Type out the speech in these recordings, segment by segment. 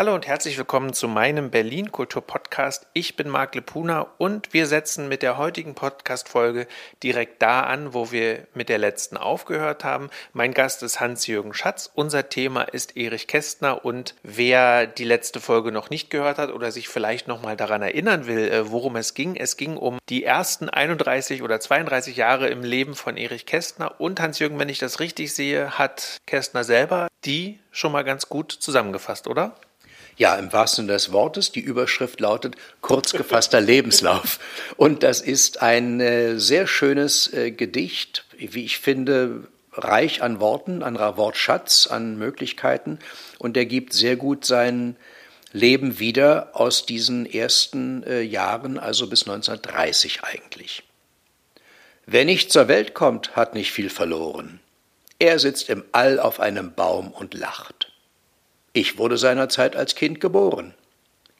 Hallo und herzlich willkommen zu meinem Berlin Kultur Podcast. Ich bin Marc Lepuna und wir setzen mit der heutigen Podcast-Folge direkt da an, wo wir mit der letzten aufgehört haben. Mein Gast ist Hans-Jürgen Schatz. Unser Thema ist Erich Kästner und wer die letzte Folge noch nicht gehört hat oder sich vielleicht noch mal daran erinnern will, äh, worum es ging. Es ging um die ersten 31 oder 32 Jahre im Leben von Erich Kästner und Hans-Jürgen, wenn ich das richtig sehe, hat Kästner selber die schon mal ganz gut zusammengefasst, oder? Ja, im wahrsten Sinne des Wortes. Die Überschrift lautet kurz gefasster Lebenslauf. Und das ist ein äh, sehr schönes äh, Gedicht, wie ich finde, reich an Worten, an Wortschatz, an Möglichkeiten. Und der gibt sehr gut sein Leben wieder aus diesen ersten äh, Jahren, also bis 1930 eigentlich. Wer nicht zur Welt kommt, hat nicht viel verloren. Er sitzt im All auf einem Baum und lacht. Ich wurde seinerzeit als Kind geboren,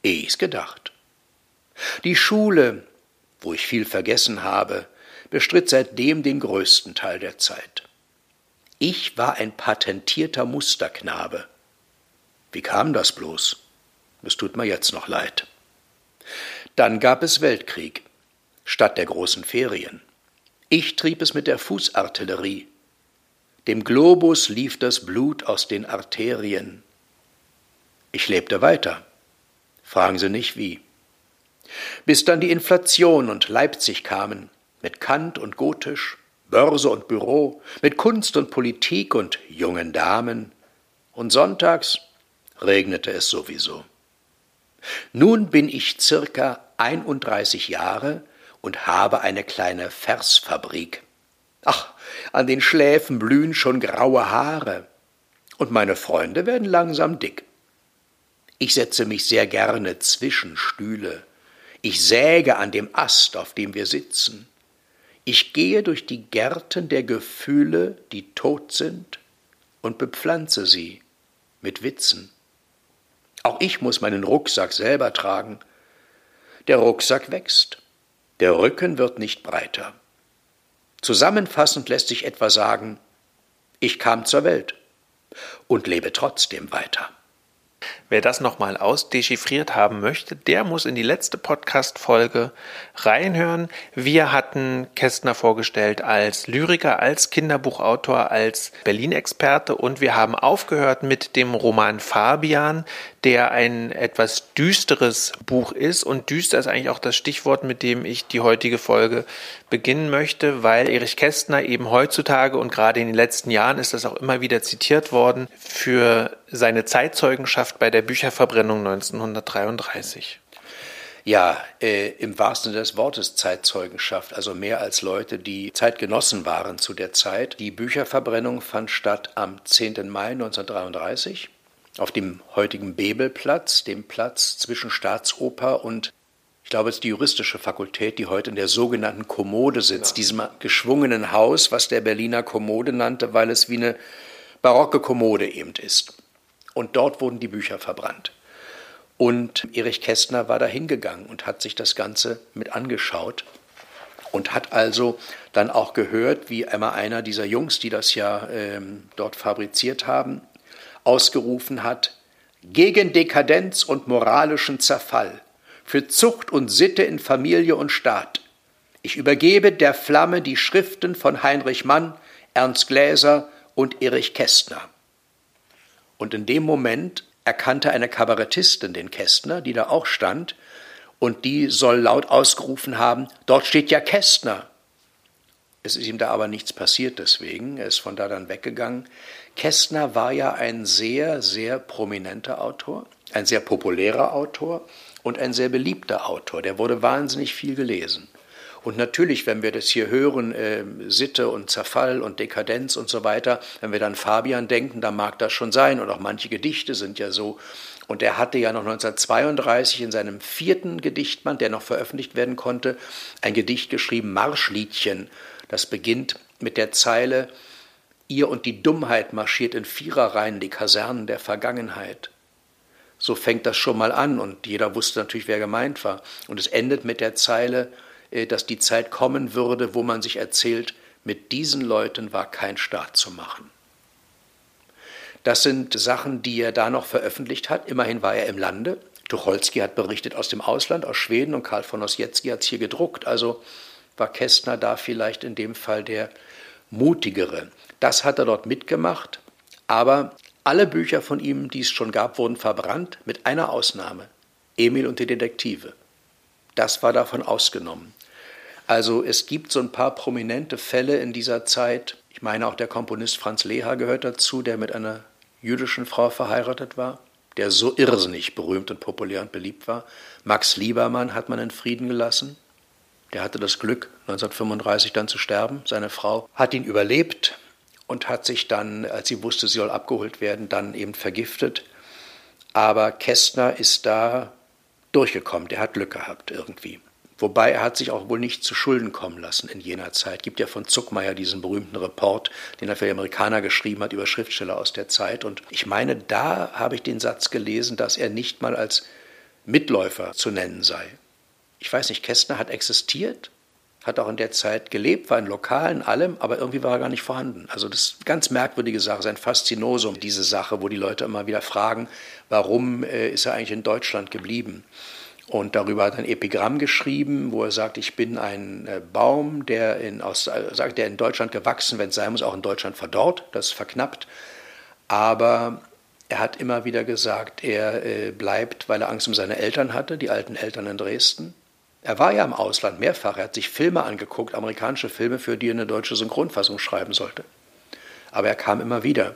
ehe ich's gedacht. Die Schule, wo ich viel vergessen habe, bestritt seitdem den größten Teil der Zeit. Ich war ein patentierter Musterknabe. Wie kam das bloß? Es tut mir jetzt noch leid. Dann gab es Weltkrieg, statt der großen Ferien. Ich trieb es mit der Fußartillerie. Dem Globus lief das Blut aus den Arterien. Ich lebte weiter. Fragen Sie nicht wie. Bis dann die Inflation und Leipzig kamen, mit Kant und Gotisch, Börse und Büro, mit Kunst und Politik und jungen Damen. Und sonntags regnete es sowieso. Nun bin ich circa 31 Jahre und habe eine kleine Versfabrik. Ach, an den Schläfen blühen schon graue Haare. Und meine Freunde werden langsam dick. Ich setze mich sehr gerne zwischen Stühle. Ich säge an dem Ast, auf dem wir sitzen. Ich gehe durch die Gärten der Gefühle, die tot sind, und bepflanze sie mit Witzen. Auch ich muss meinen Rucksack selber tragen. Der Rucksack wächst, der Rücken wird nicht breiter. Zusammenfassend lässt sich etwa sagen, ich kam zur Welt und lebe trotzdem weiter. Wer das nochmal ausdechiffriert haben möchte, der muss in die letzte Podcast-Folge reinhören. Wir hatten Kästner vorgestellt als Lyriker, als Kinderbuchautor, als Berlin-Experte und wir haben aufgehört mit dem Roman Fabian, der ein etwas düsteres Buch ist. Und düster ist eigentlich auch das Stichwort, mit dem ich die heutige Folge beginnen möchte, weil Erich Kästner eben heutzutage und gerade in den letzten Jahren ist das auch immer wieder zitiert worden, für seine Zeitzeugenschaft bei der Bücherverbrennung 1933. Ja, äh, im wahrsten Sinne des Wortes Zeitzeugenschaft, also mehr als Leute, die Zeitgenossen waren zu der Zeit. Die Bücherverbrennung fand statt am 10. Mai 1933 auf dem heutigen Bebelplatz, dem Platz zwischen Staatsoper und ich glaube, es ist die juristische Fakultät, die heute in der sogenannten Kommode sitzt, ja. diesem geschwungenen Haus, was der Berliner Kommode nannte, weil es wie eine barocke Kommode eben ist. Und dort wurden die Bücher verbrannt. Und Erich Kästner war da hingegangen und hat sich das Ganze mit angeschaut und hat also dann auch gehört, wie einmal einer dieser Jungs, die das ja ähm, dort fabriziert haben, ausgerufen hat, gegen Dekadenz und moralischen Zerfall, für Zucht und Sitte in Familie und Staat. Ich übergebe der Flamme die Schriften von Heinrich Mann, Ernst Gläser und Erich Kästner. Und in dem Moment erkannte eine Kabarettistin den Kästner, die da auch stand, und die soll laut ausgerufen haben, dort steht ja Kästner. Es ist ihm da aber nichts passiert deswegen, er ist von da dann weggegangen. Kästner war ja ein sehr, sehr prominenter Autor, ein sehr populärer Autor und ein sehr beliebter Autor. Der wurde wahnsinnig viel gelesen. Und natürlich, wenn wir das hier hören, äh, Sitte und Zerfall und Dekadenz und so weiter, wenn wir dann Fabian denken, dann mag das schon sein. Und auch manche Gedichte sind ja so. Und er hatte ja noch 1932 in seinem vierten Gedichtband, der noch veröffentlicht werden konnte, ein Gedicht geschrieben, Marschliedchen. Das beginnt mit der Zeile, Ihr und die Dummheit marschiert in Viererreihen die Kasernen der Vergangenheit. So fängt das schon mal an und jeder wusste natürlich, wer gemeint war. Und es endet mit der Zeile, dass die Zeit kommen würde, wo man sich erzählt, Mit diesen Leuten war kein Staat zu machen. Das sind Sachen, die er da noch veröffentlicht hat. Immerhin war er im Lande. Tucholsky hat berichtet aus dem Ausland, aus Schweden, und Karl von Ossietzky hat es hier gedruckt. Also war Kästner da vielleicht in dem Fall der mutigere. Das hat er dort mitgemacht, aber alle Bücher von ihm, die es schon gab, wurden verbrannt, mit einer Ausnahme. Emil und die Detektive. Das war davon ausgenommen. Also es gibt so ein paar prominente Fälle in dieser Zeit. Ich meine, auch der Komponist Franz Leha gehört dazu, der mit einer jüdischen Frau verheiratet war, der so irrsinnig berühmt und populär und beliebt war. Max Liebermann hat man in Frieden gelassen. Der hatte das Glück, 1935 dann zu sterben. Seine Frau hat ihn überlebt und hat sich dann, als sie wusste, sie soll abgeholt werden, dann eben vergiftet. Aber Kästner ist da durchgekommen, der hat Glück gehabt irgendwie. Wobei er hat sich auch wohl nicht zu Schulden kommen lassen in jener Zeit. Gibt ja von Zuckmeier diesen berühmten Report, den er für die Amerikaner geschrieben hat über Schriftsteller aus der Zeit. Und ich meine, da habe ich den Satz gelesen, dass er nicht mal als Mitläufer zu nennen sei. Ich weiß nicht, Kästner hat existiert, hat auch in der Zeit gelebt, war in Lokalen, allem, aber irgendwie war er gar nicht vorhanden. Also das ist eine ganz merkwürdige Sache, sein Faszinosum, diese Sache, wo die Leute immer wieder fragen, warum äh, ist er eigentlich in Deutschland geblieben? Und darüber hat er ein Epigramm geschrieben, wo er sagt, ich bin ein äh, Baum, der in, aus, äh, sagt, der in Deutschland gewachsen, wenn es sein muss, auch in Deutschland verdorrt, das verknappt. Aber er hat immer wieder gesagt, er äh, bleibt, weil er Angst um seine Eltern hatte, die alten Eltern in Dresden. Er war ja im Ausland mehrfach, er hat sich Filme angeguckt, amerikanische Filme, für die er eine deutsche Synchronfassung schreiben sollte. Aber er kam immer wieder.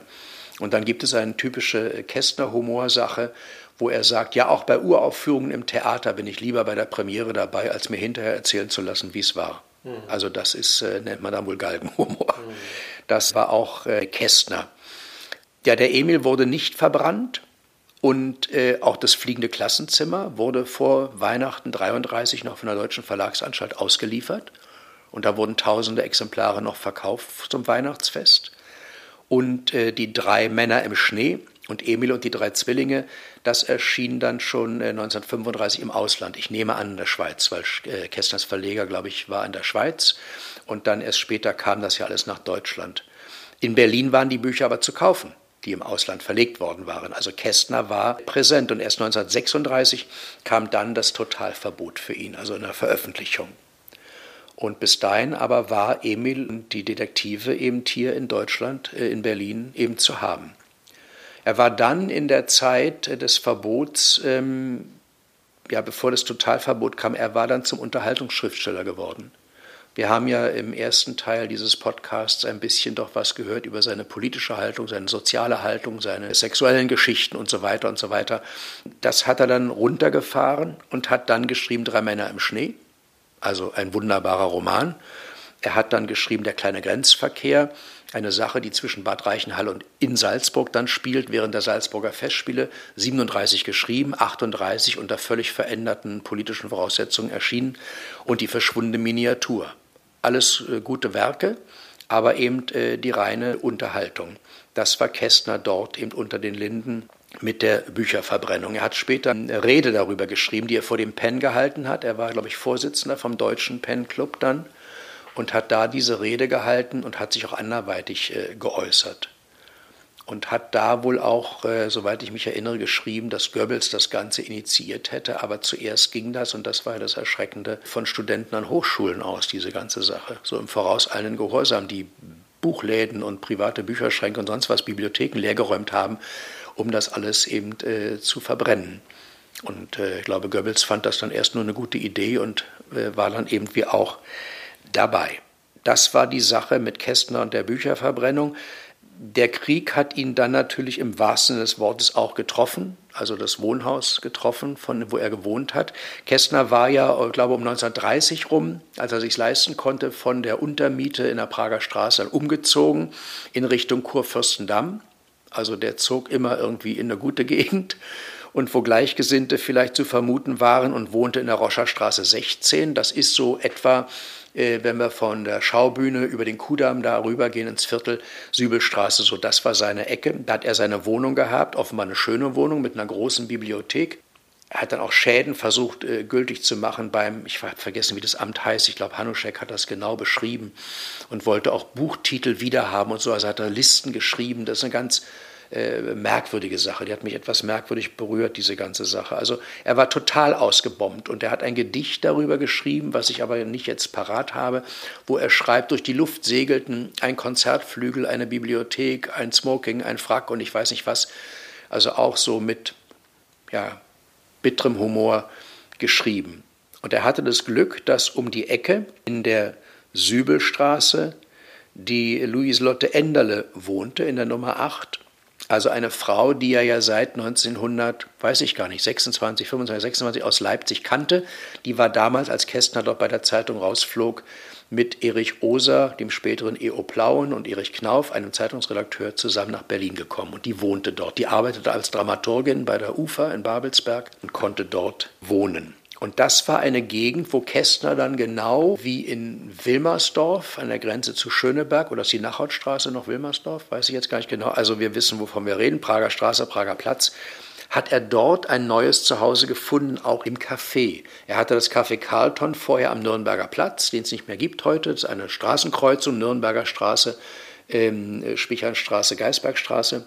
Und dann gibt es eine typische Kästner-Humorsache, wo er sagt, ja, auch bei Uraufführungen im Theater bin ich lieber bei der Premiere dabei, als mir hinterher erzählen zu lassen, wie es war. Mhm. Also das ist, äh, nennt man dann wohl Galgenhumor. Mhm. Das war auch äh, Kästner. Ja, der Emil wurde nicht verbrannt und äh, auch das fliegende Klassenzimmer wurde vor Weihnachten 33 noch von der Deutschen Verlagsanstalt ausgeliefert. Und da wurden tausende Exemplare noch verkauft zum Weihnachtsfest. Und äh, die drei Männer im Schnee und Emil und die drei Zwillinge, das erschien dann schon 1935 äh, im Ausland. Ich nehme an in der Schweiz, weil äh, Kästners Verleger, glaube ich, war in der Schweiz. Und dann erst später kam das ja alles nach Deutschland. In Berlin waren die Bücher aber zu kaufen, die im Ausland verlegt worden waren. Also Kästner war präsent und erst 1936 kam dann das Totalverbot für ihn, also in der Veröffentlichung. Und bis dahin aber war Emil und die Detektive eben hier in Deutschland, äh, in Berlin, eben zu haben. Er war dann in der Zeit des Verbots, ähm, ja, bevor das Totalverbot kam, er war dann zum Unterhaltungsschriftsteller geworden. Wir haben ja im ersten Teil dieses Podcasts ein bisschen doch was gehört über seine politische Haltung, seine soziale Haltung, seine sexuellen Geschichten und so weiter und so weiter. Das hat er dann runtergefahren und hat dann geschrieben Drei Männer im Schnee, also ein wunderbarer Roman. Er hat dann geschrieben Der kleine Grenzverkehr, eine Sache, die zwischen Bad Reichenhall und in Salzburg dann spielt, während der Salzburger Festspiele, 37 geschrieben, 38 unter völlig veränderten politischen Voraussetzungen erschienen und die verschwundene Miniatur. Alles äh, gute Werke, aber eben äh, die reine Unterhaltung. Das war Kästner dort eben unter den Linden mit der Bücherverbrennung. Er hat später eine Rede darüber geschrieben, die er vor dem Penn gehalten hat. Er war, glaube ich, Vorsitzender vom Deutschen Penn Club dann und hat da diese Rede gehalten und hat sich auch anderweitig äh, geäußert. Und hat da wohl auch, äh, soweit ich mich erinnere, geschrieben, dass Goebbels das Ganze initiiert hätte. Aber zuerst ging das, und das war das Erschreckende, von Studenten an Hochschulen aus, diese ganze Sache. So im vorauseilenden Gehorsam, die Buchläden und private Bücherschränke und sonst was, Bibliotheken leergeräumt haben, um das alles eben äh, zu verbrennen. Und äh, ich glaube, Goebbels fand das dann erst nur eine gute Idee und äh, war dann eben wie auch dabei. Das war die Sache mit Kästner und der Bücherverbrennung. Der Krieg hat ihn dann natürlich im wahrsten Sinne des Wortes auch getroffen, also das Wohnhaus getroffen, von wo er gewohnt hat. Kästner war ja, ich glaube, um 1930 rum, als er sich leisten konnte, von der Untermiete in der Prager Straße umgezogen in Richtung Kurfürstendamm. Also der zog immer irgendwie in eine gute Gegend und wo Gleichgesinnte vielleicht zu vermuten waren und wohnte in der Roscherstraße 16. Das ist so etwa wenn wir von der Schaubühne über den Kudamm da rübergehen ins Viertel Sübelstraße, so das war seine Ecke. Da hat er seine Wohnung gehabt, offenbar eine schöne Wohnung mit einer großen Bibliothek. er hat dann auch Schäden versucht äh, gültig zu machen beim, ich habe vergessen, wie das Amt heißt, ich glaube, Hanuschek hat das genau beschrieben und wollte auch Buchtitel wiederhaben und so. Also hat er Listen geschrieben. Das ist eine ganz äh, merkwürdige Sache. Die hat mich etwas merkwürdig berührt, diese ganze Sache. Also er war total ausgebombt und er hat ein Gedicht darüber geschrieben, was ich aber nicht jetzt parat habe, wo er schreibt, durch die Luft segelten ein Konzertflügel, eine Bibliothek, ein Smoking, ein Frack und ich weiß nicht was. Also auch so mit, ja, bitterem Humor geschrieben. Und er hatte das Glück, dass um die Ecke in der Sübelstraße die Louise-Lotte Enderle wohnte, in der Nummer 8. Also eine Frau, die er ja seit 1900, weiß ich gar nicht, 26, 25, 26 aus Leipzig kannte. Die war damals, als Kästner dort bei der Zeitung rausflog, mit Erich Oser, dem späteren E.O. Plauen und Erich Knauf, einem Zeitungsredakteur, zusammen nach Berlin gekommen. Und die wohnte dort. Die arbeitete als Dramaturgin bei der UFA in Babelsberg und konnte dort wohnen. Und das war eine Gegend, wo Kästner dann genau wie in Wilmersdorf an der Grenze zu Schöneberg oder ist die Nachhautstraße noch Wilmersdorf, weiß ich jetzt gar nicht genau. Also wir wissen, wovon wir reden, Prager Straße, Prager Platz hat er dort ein neues Zuhause gefunden, auch im Café. Er hatte das Café Carlton vorher am Nürnberger Platz, den es nicht mehr gibt heute. Das ist eine Straßenkreuzung, Nürnberger Straße, ähm, Spichernstraße, Geisbergstraße.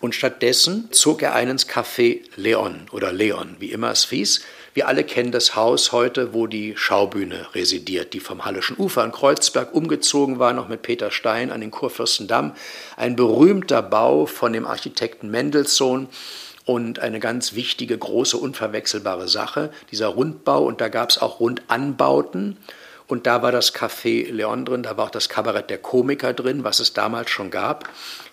Und stattdessen zog er ein ins Café Leon oder Leon, wie immer es hieß. Wir alle kennen das Haus heute, wo die Schaubühne residiert, die vom Hallischen Ufer in Kreuzberg umgezogen war, noch mit Peter Stein an den Kurfürstendamm. Ein berühmter Bau von dem Architekten Mendelssohn und eine ganz wichtige, große, unverwechselbare Sache, dieser Rundbau. Und da gab es auch Rundanbauten. Und da war das Café Leon drin, da war auch das Kabarett der Komiker drin, was es damals schon gab.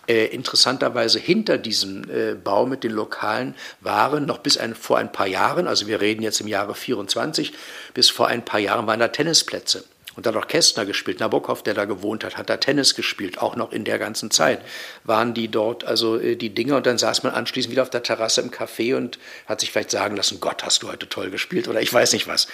Äh, interessanterweise hinter diesem äh, Bau mit den Lokalen waren noch bis ein, vor ein paar Jahren, also wir reden jetzt im Jahre 24, bis vor ein paar Jahren waren da Tennisplätze. Und da hat auch Kästner gespielt. Nabokov, der da gewohnt hat, hat da Tennis gespielt, auch noch in der ganzen Zeit. Waren die dort, also äh, die Dinge, und dann saß man anschließend wieder auf der Terrasse im Café und hat sich vielleicht sagen lassen, Gott, hast du heute toll gespielt oder ich weiß nicht was.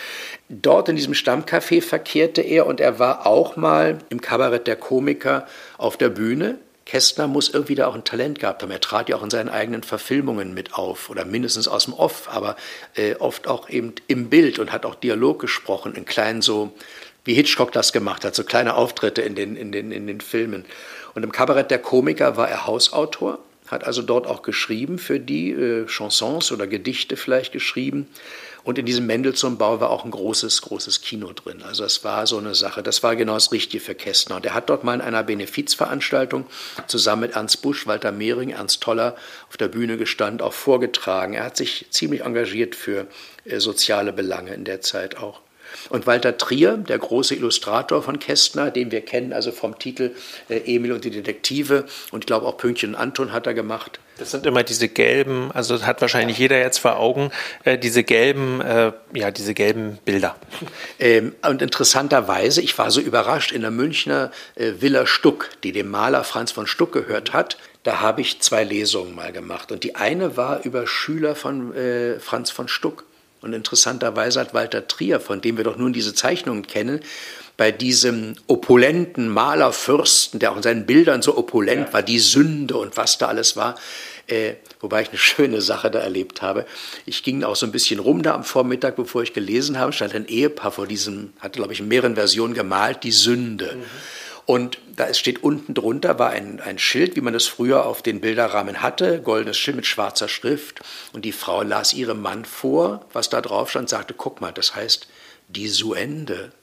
Dort in diesem Stammcafé verkehrte er und er war auch mal im Kabarett der Komiker auf der Bühne. Kästner muss irgendwie da auch ein Talent gehabt haben. Er trat ja auch in seinen eigenen Verfilmungen mit auf oder mindestens aus dem Off, aber äh, oft auch eben im Bild und hat auch Dialog gesprochen in kleinen so wie Hitchcock das gemacht hat, so kleine Auftritte in den, in den, in den Filmen. Und im Kabarett der Komiker war er Hausautor, hat also dort auch geschrieben für die äh, Chansons oder Gedichte vielleicht geschrieben. Und in diesem Mendelssohn-Bau war auch ein großes, großes Kino drin. Also es war so eine Sache, das war genau das Richtige für Kästner. Und er hat dort mal in einer Benefizveranstaltung zusammen mit Ernst Busch, Walter Mehring, Ernst Toller auf der Bühne gestanden, auch vorgetragen. Er hat sich ziemlich engagiert für äh, soziale Belange in der Zeit auch. Und Walter Trier, der große Illustrator von Kästner, den wir kennen, also vom Titel äh, Emil und die Detektive und ich glaube auch Pünktchen und Anton hat er gemacht. Das sind immer diese gelben, also hat wahrscheinlich jeder jetzt vor Augen, äh, diese gelben, äh, ja, diese gelben Bilder. Ähm, und interessanterweise, ich war so überrascht, in der Münchner äh, Villa Stuck, die dem Maler Franz von Stuck gehört hat, da habe ich zwei Lesungen mal gemacht. Und die eine war über Schüler von äh, Franz von Stuck. Und interessanterweise hat Walter Trier, von dem wir doch nun diese Zeichnungen kennen, bei diesem opulenten Malerfürsten, der auch in seinen Bildern so opulent ja. war, die Sünde und was da alles war, äh, wobei ich eine schöne Sache da erlebt habe. Ich ging auch so ein bisschen rum da am Vormittag, bevor ich gelesen habe, stand ein Ehepaar vor diesem, hatte glaube ich in mehreren Versionen gemalt, die Sünde. Mhm. Und da steht unten drunter war ein, ein Schild, wie man das früher auf den Bilderrahmen hatte, goldenes Schild mit schwarzer Schrift. Und die Frau las ihrem Mann vor, was da drauf stand, sagte, guck mal, das heißt die Suende.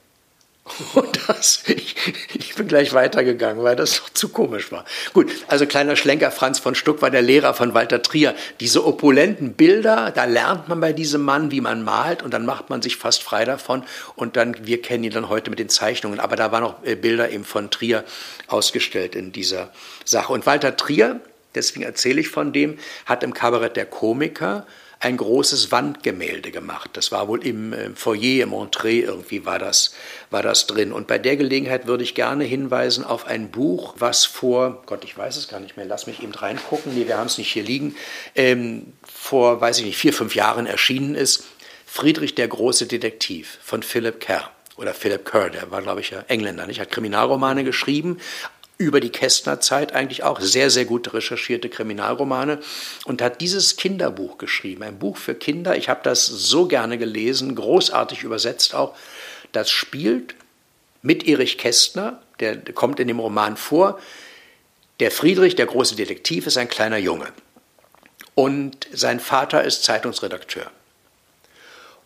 Und das, ich, ich, bin gleich weitergegangen, weil das doch zu komisch war. Gut, also kleiner Schlenker, Franz von Stuck war der Lehrer von Walter Trier. Diese opulenten Bilder, da lernt man bei diesem Mann, wie man malt und dann macht man sich fast frei davon. Und dann, wir kennen ihn dann heute mit den Zeichnungen, aber da waren noch äh, Bilder eben von Trier ausgestellt in dieser Sache. Und Walter Trier, deswegen erzähle ich von dem, hat im Kabarett der Komiker ein großes Wandgemälde gemacht. Das war wohl im Foyer, im Entree irgendwie war das, war das drin. Und bei der Gelegenheit würde ich gerne hinweisen auf ein Buch, was vor, Gott, ich weiß es gar nicht mehr, lass mich eben reingucken, nee, wir haben es nicht hier liegen, ähm, vor, weiß ich nicht, vier, fünf Jahren erschienen ist. Friedrich der große Detektiv von Philip Kerr oder Philip Kerr, der war, glaube ich, ja Engländer, nicht? hat Kriminalromane geschrieben, über die Kästner-Zeit eigentlich auch sehr, sehr gut recherchierte Kriminalromane und hat dieses Kinderbuch geschrieben. Ein Buch für Kinder. Ich habe das so gerne gelesen, großartig übersetzt auch. Das spielt mit Erich Kästner, der kommt in dem Roman vor. Der Friedrich, der große Detektiv, ist ein kleiner Junge. Und sein Vater ist Zeitungsredakteur.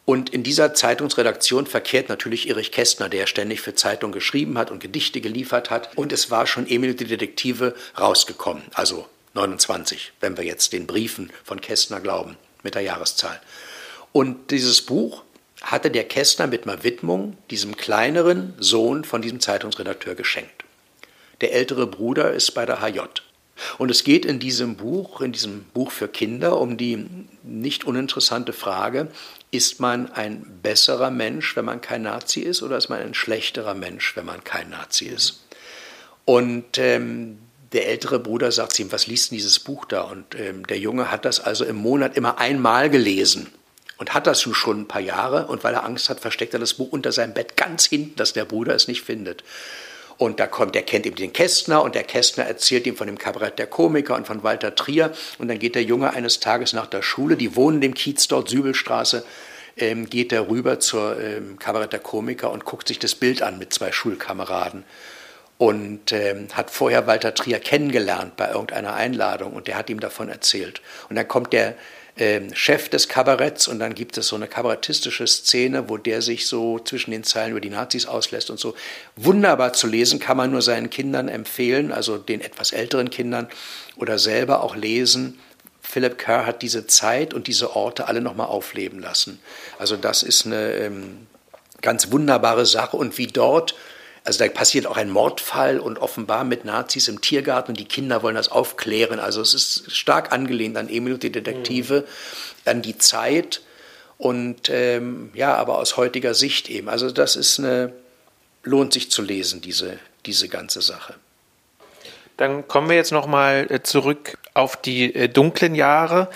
Und in dieser Zeitungsredaktion verkehrt natürlich Erich Kästner, der ständig für Zeitungen geschrieben hat und Gedichte geliefert hat. Und es war schon Emil die Detektive rausgekommen, also 29, wenn wir jetzt den Briefen von Kästner glauben, mit der Jahreszahl. Und dieses Buch hatte der Kästner mit einer Widmung diesem kleineren Sohn von diesem Zeitungsredakteur geschenkt. Der ältere Bruder ist bei der HJ. Und es geht in diesem Buch, in diesem Buch für Kinder, um die nicht uninteressante Frage, ist man ein besserer Mensch, wenn man kein Nazi ist, oder ist man ein schlechterer Mensch, wenn man kein Nazi ist? Und ähm, der ältere Bruder sagt zu ihm, was liest denn dieses Buch da? Und ähm, der Junge hat das also im Monat immer einmal gelesen und hat das schon ein paar Jahre. Und weil er Angst hat, versteckt er das Buch unter seinem Bett ganz hinten, dass der Bruder es nicht findet. Und da kommt, der kennt eben den Kästner und der Kästner erzählt ihm von dem Kabarett der Komiker und von Walter Trier. Und dann geht der Junge eines Tages nach der Schule, die wohnen im Kiez dort, Sübelstraße, ähm, geht er rüber zur ähm, Kabarett der Komiker und guckt sich das Bild an mit zwei Schulkameraden. Und ähm, hat vorher Walter Trier kennengelernt bei irgendeiner Einladung und der hat ihm davon erzählt. Und dann kommt der, ähm, Chef des Kabaretts und dann gibt es so eine kabarettistische Szene, wo der sich so zwischen den Zeilen über die Nazis auslässt und so. Wunderbar zu lesen, kann man nur seinen Kindern empfehlen, also den etwas älteren Kindern oder selber auch lesen. Philip Kerr hat diese Zeit und diese Orte alle nochmal aufleben lassen. Also das ist eine ähm, ganz wunderbare Sache und wie dort also da passiert auch ein Mordfall und offenbar mit Nazis im Tiergarten und die Kinder wollen das aufklären. Also es ist stark angelehnt an Emil und die Detektive, mhm. an die Zeit und ähm, ja, aber aus heutiger Sicht eben. Also das ist eine, lohnt sich zu lesen, diese, diese ganze Sache. Dann kommen wir jetzt nochmal äh, zurück auf die äh, dunklen Jahre.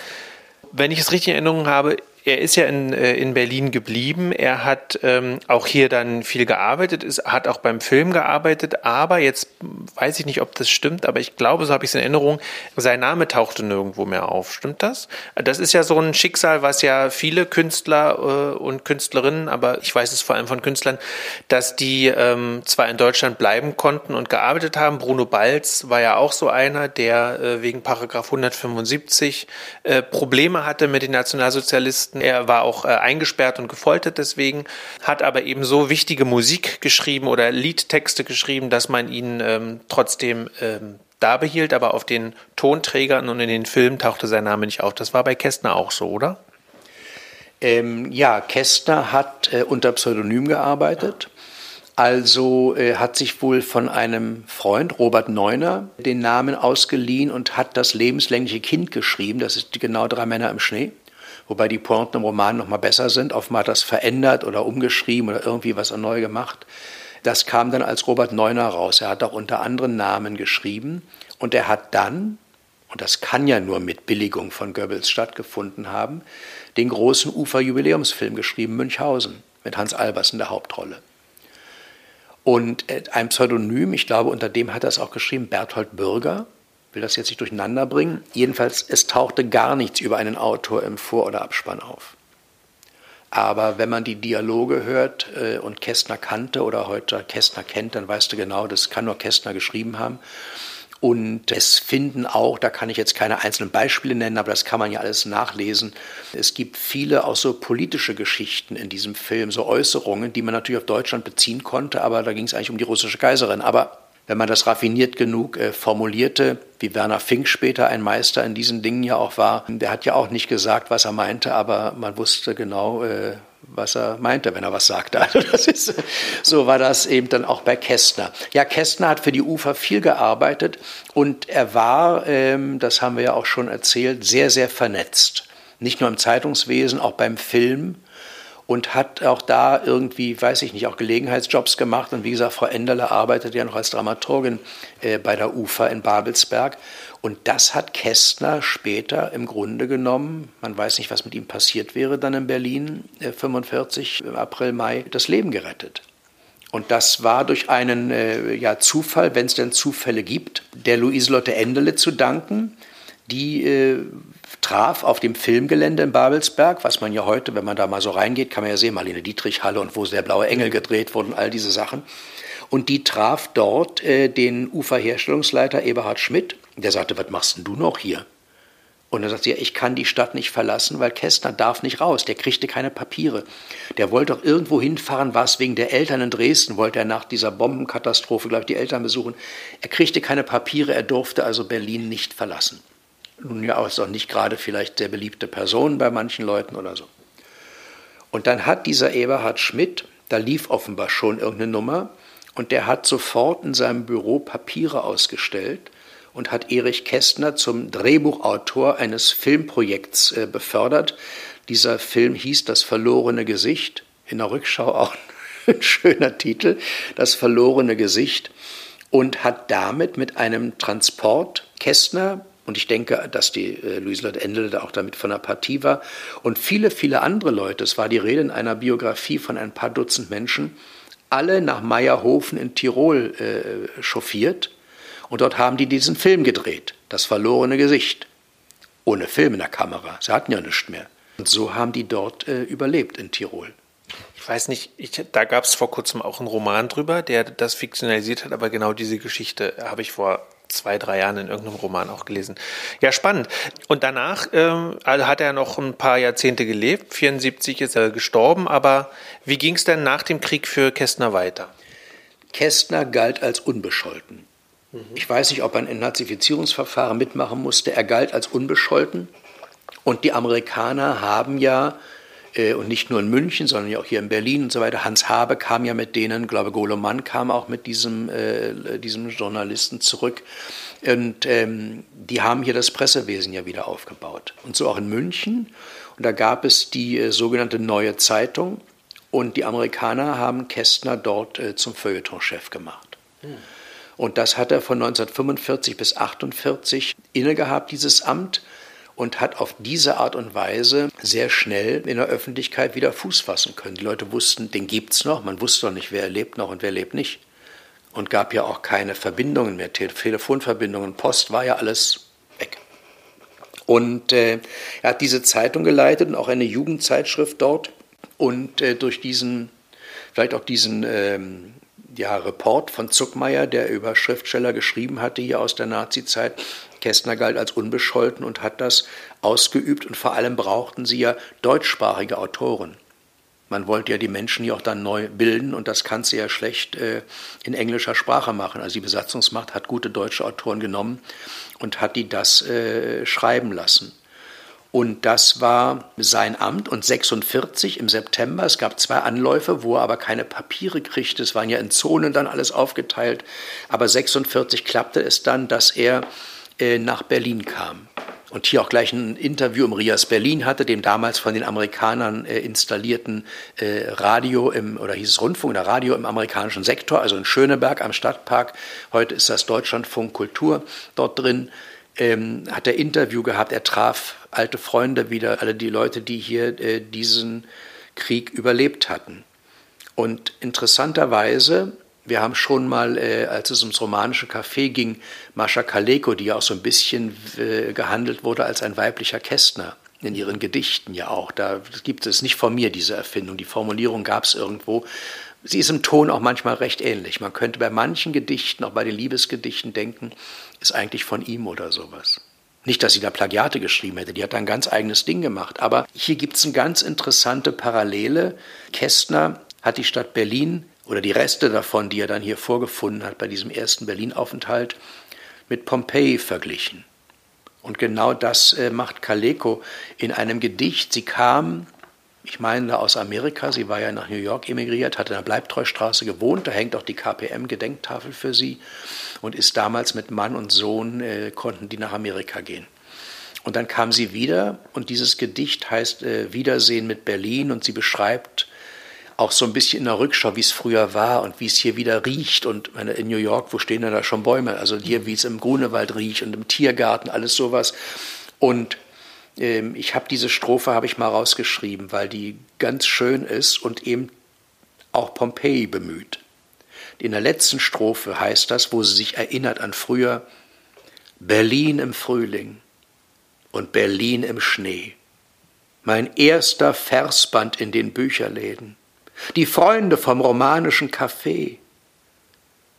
Wenn ich es richtig in Erinnerung habe, er ist ja in, äh, in Berlin geblieben. Er hat ähm, auch hier dann viel gearbeitet, ist, hat auch beim Film gearbeitet, aber jetzt weiß ich nicht, ob das stimmt, aber ich glaube, so habe ich es in Erinnerung, sein Name tauchte nirgendwo mehr auf. Stimmt das? Das ist ja so ein Schicksal, was ja viele Künstler äh, und Künstlerinnen, aber ich weiß es vor allem von Künstlern, dass die ähm, zwar in Deutschland bleiben konnten und gearbeitet haben. Bruno Balz war ja auch so einer, der äh, wegen Paragraph 175 äh, Probleme hatte mit den Nationalsozialisten Journalisten. Er war auch äh, eingesperrt und gefoltert deswegen, hat aber eben so wichtige Musik geschrieben oder Liedtexte geschrieben, dass man ihn ähm, trotzdem ähm, da behielt, aber auf den Tonträgern und in den Filmen tauchte sein Name nicht auf. Das war bei Kästner auch so, oder? Ähm, ja, Kästner hat äh, unter Pseudonym gearbeitet. Also äh, hat sich wohl von einem Freund, Robert Neuner, den Namen ausgeliehen und hat das lebenslängliche Kind geschrieben. Das ist genau drei Männer im Schnee wobei die Pointen im Roman noch mal besser sind. Offenbar hat das verändert oder umgeschrieben oder irgendwie was neu gemacht. Das kam dann als Robert Neuner raus. Er hat auch unter anderen Namen geschrieben und er hat dann, und das kann ja nur mit Billigung von Goebbels stattgefunden haben, den großen Ufer-Jubiläumsfilm geschrieben, Münchhausen, mit Hans Albers in der Hauptrolle. Und äh, ein Pseudonym, ich glaube, unter dem hat er es auch geschrieben, Berthold Bürger, will das jetzt nicht durcheinander bringen. Jedenfalls, es tauchte gar nichts über einen Autor im Vor- oder Abspann auf. Aber wenn man die Dialoge hört äh, und Kästner kannte oder heute Kästner kennt, dann weißt du genau, das kann nur Kästner geschrieben haben. Und es finden auch, da kann ich jetzt keine einzelnen Beispiele nennen, aber das kann man ja alles nachlesen. Es gibt viele auch so politische Geschichten in diesem Film, so Äußerungen, die man natürlich auf Deutschland beziehen konnte, aber da ging es eigentlich um die russische Kaiserin. Aber wenn man das raffiniert genug äh, formulierte, wie Werner Fink später ein Meister in diesen Dingen ja auch war, der hat ja auch nicht gesagt, was er meinte, aber man wusste genau, äh, was er meinte, wenn er was sagte. Also das ist, so war das eben dann auch bei Kästner. Ja, Kästner hat für die Ufer viel gearbeitet und er war, ähm, das haben wir ja auch schon erzählt, sehr, sehr vernetzt. Nicht nur im Zeitungswesen, auch beim Film und hat auch da irgendwie, weiß ich nicht, auch Gelegenheitsjobs gemacht. Und wie gesagt, Frau Enderle arbeitet ja noch als Dramaturgin äh, bei der UFA in Babelsberg. Und das hat Kästner später im Grunde genommen, man weiß nicht, was mit ihm passiert wäre, dann in Berlin äh, 45, April, Mai, das Leben gerettet. Und das war durch einen äh, ja, Zufall, wenn es denn Zufälle gibt, der Luise-Lotte Endele zu danken. Die äh, traf auf dem Filmgelände in Babelsberg, was man ja heute, wenn man da mal so reingeht, kann man ja sehen, Marlene Dietrich-Halle und wo der Blaue Engel gedreht wurde und all diese Sachen. Und die traf dort äh, den Uferherstellungsleiter Eberhard Schmidt. Der sagte, was machst denn du noch hier? Und er sagt sie, ja, ich kann die Stadt nicht verlassen, weil Kästner darf nicht raus. Der kriegte keine Papiere. Der wollte doch irgendwo hinfahren, was wegen der Eltern in Dresden, wollte er nach dieser Bombenkatastrophe, glaube ich, die Eltern besuchen. Er kriegte keine Papiere, er durfte also Berlin nicht verlassen. Nun ja, auch nicht gerade vielleicht sehr beliebte Person bei manchen Leuten oder so. Und dann hat dieser Eberhard Schmidt, da lief offenbar schon irgendeine Nummer, und der hat sofort in seinem Büro Papiere ausgestellt und hat Erich Kästner zum Drehbuchautor eines Filmprojekts äh, befördert. Dieser Film hieß Das verlorene Gesicht. In der Rückschau auch ein schöner Titel, Das verlorene Gesicht. Und hat damit mit einem Transport Kästner, und ich denke, dass die äh, Luise Endel da auch damit von der Partie war, und viele, viele andere Leute, es war die Rede in einer Biografie von ein paar Dutzend Menschen, alle nach Meierhofen in Tirol äh, chauffiert und dort haben die diesen Film gedreht, Das verlorene Gesicht. Ohne Film in der Kamera. Sie hatten ja nichts mehr. Und so haben die dort äh, überlebt in Tirol. Ich weiß nicht, ich, da gab es vor kurzem auch einen Roman drüber, der das fiktionalisiert hat, aber genau diese Geschichte habe ich vor zwei, drei Jahren in irgendeinem Roman auch gelesen. Ja, spannend. Und danach ähm, also hat er noch ein paar Jahrzehnte gelebt. 74 ist er gestorben. Aber wie ging es denn nach dem Krieg für Kästner weiter? Kästner galt als unbescholten. Ich weiß nicht, ob er ein Nazifizierungsverfahren mitmachen musste. Er galt als unbescholten. Und die Amerikaner haben ja, und nicht nur in München, sondern ja auch hier in Berlin und so weiter, Hans Habe kam ja mit denen, glaube Goloman kam auch mit diesem, äh, diesem Journalisten zurück. Und ähm, die haben hier das Pressewesen ja wieder aufgebaut. Und so auch in München. Und da gab es die äh, sogenannte Neue Zeitung. Und die Amerikaner haben Kästner dort äh, zum Feuilletonchef gemacht. Hm. Und das hat er von 1945 bis 1948 innegehabt, dieses Amt, und hat auf diese Art und Weise sehr schnell in der Öffentlichkeit wieder Fuß fassen können. Die Leute wussten, den gibt es noch, man wusste doch nicht, wer lebt noch und wer lebt nicht. Und gab ja auch keine Verbindungen mehr, Telefonverbindungen, Post war ja alles weg. Und äh, er hat diese Zeitung geleitet und auch eine Jugendzeitschrift dort. Und äh, durch diesen, vielleicht auch diesen ähm, ja, Report von Zuckmeier, der über Schriftsteller geschrieben hatte, hier aus der Nazizeit. Kästner galt als unbescholten und hat das ausgeübt und vor allem brauchten sie ja deutschsprachige Autoren. Man wollte ja die Menschen hier auch dann neu bilden und das kannst du ja schlecht äh, in englischer Sprache machen. Also die Besatzungsmacht hat gute deutsche Autoren genommen und hat die das äh, schreiben lassen. Und das war sein Amt. Und 46 im September, es gab zwei Anläufe, wo er aber keine Papiere kriegte. Es waren ja in Zonen dann alles aufgeteilt. Aber 46 klappte es dann, dass er äh, nach Berlin kam. Und hier auch gleich ein Interview im Rias Berlin hatte, dem damals von den Amerikanern äh, installierten äh, Radio im, oder hieß es Rundfunk oder Radio im amerikanischen Sektor, also in Schöneberg am Stadtpark. Heute ist das Deutschlandfunk Kultur dort drin ähm, hat er Interview gehabt. Er traf alte Freunde wieder, alle die Leute, die hier äh, diesen Krieg überlebt hatten. Und interessanterweise, wir haben schon mal, äh, als es ums romanische Café ging, Mascha Kaleko, die ja auch so ein bisschen äh, gehandelt wurde als ein weiblicher Kästner in ihren Gedichten ja auch. Da gibt es nicht von mir diese Erfindung. Die Formulierung gab es irgendwo. Sie ist im Ton auch manchmal recht ähnlich. Man könnte bei manchen Gedichten, auch bei den Liebesgedichten denken, ist eigentlich von ihm oder sowas. Nicht, dass sie da Plagiate geschrieben hätte, die hat da ein ganz eigenes Ding gemacht. Aber hier gibt es eine ganz interessante Parallele. Kästner hat die Stadt Berlin oder die Reste davon, die er dann hier vorgefunden hat bei diesem ersten Berlin-Aufenthalt, mit Pompeji verglichen. Und genau das äh, macht Kaleko in einem Gedicht. Sie kam ich meine aus Amerika. Sie war ja nach New York emigriert, hat in der Bleibtreustraße gewohnt. Da hängt auch die KPM-Gedenktafel für sie und ist damals mit Mann und Sohn, äh, konnten die nach Amerika gehen. Und dann kam sie wieder und dieses Gedicht heißt äh, Wiedersehen mit Berlin und sie beschreibt auch so ein bisschen in der Rückschau, wie es früher war und wie es hier wieder riecht. Und meine, in New York, wo stehen denn da schon Bäume? Also hier, wie es im Grunewald riecht und im Tiergarten, alles sowas. Und ähm, ich habe diese Strophe habe ich mal rausgeschrieben, weil die ganz schön ist und eben auch Pompeji bemüht. In der letzten Strophe heißt das, wo sie sich erinnert an früher, Berlin im Frühling und Berlin im Schnee. Mein erster Versband in den Bücherläden. Die Freunde vom romanischen Café.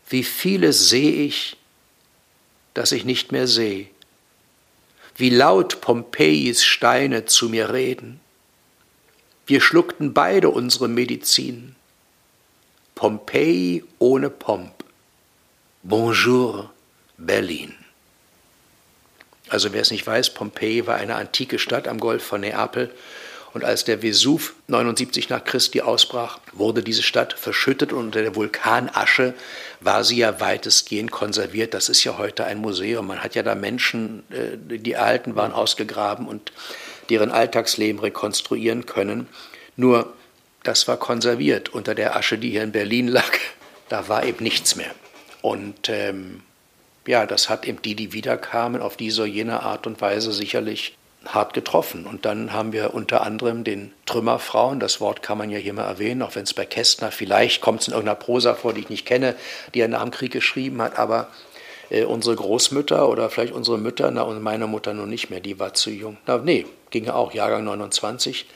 Wie vieles sehe ich, das ich nicht mehr sehe. Wie laut Pompeis Steine zu mir reden. Wir schluckten beide unsere Medizin. Pompeii ohne Pomp. Bonjour, Berlin. Also wer es nicht weiß, Pompeji war eine antike Stadt am Golf von Neapel. Und als der Vesuv 79 nach Christi ausbrach, wurde diese Stadt verschüttet und unter der Vulkanasche war sie ja weitestgehend konserviert. Das ist ja heute ein Museum. Man hat ja da Menschen, äh, die erhalten waren, ausgegraben und deren Alltagsleben rekonstruieren können. Nur das war konserviert. Unter der Asche, die hier in Berlin lag, da war eben nichts mehr. Und ähm, ja, das hat eben die, die wiederkamen, auf diese oder jene Art und Weise sicherlich hart getroffen. Und dann haben wir unter anderem den Trümmerfrauen, das Wort kann man ja hier mal erwähnen, auch wenn es bei Kästner vielleicht kommt es in irgendeiner Prosa vor, die ich nicht kenne, die er nach dem Krieg geschrieben hat, aber äh, unsere Großmütter oder vielleicht unsere Mütter, na und meine Mutter nun nicht mehr, die war zu jung. Na nee, ging ja auch, Jahrgang 29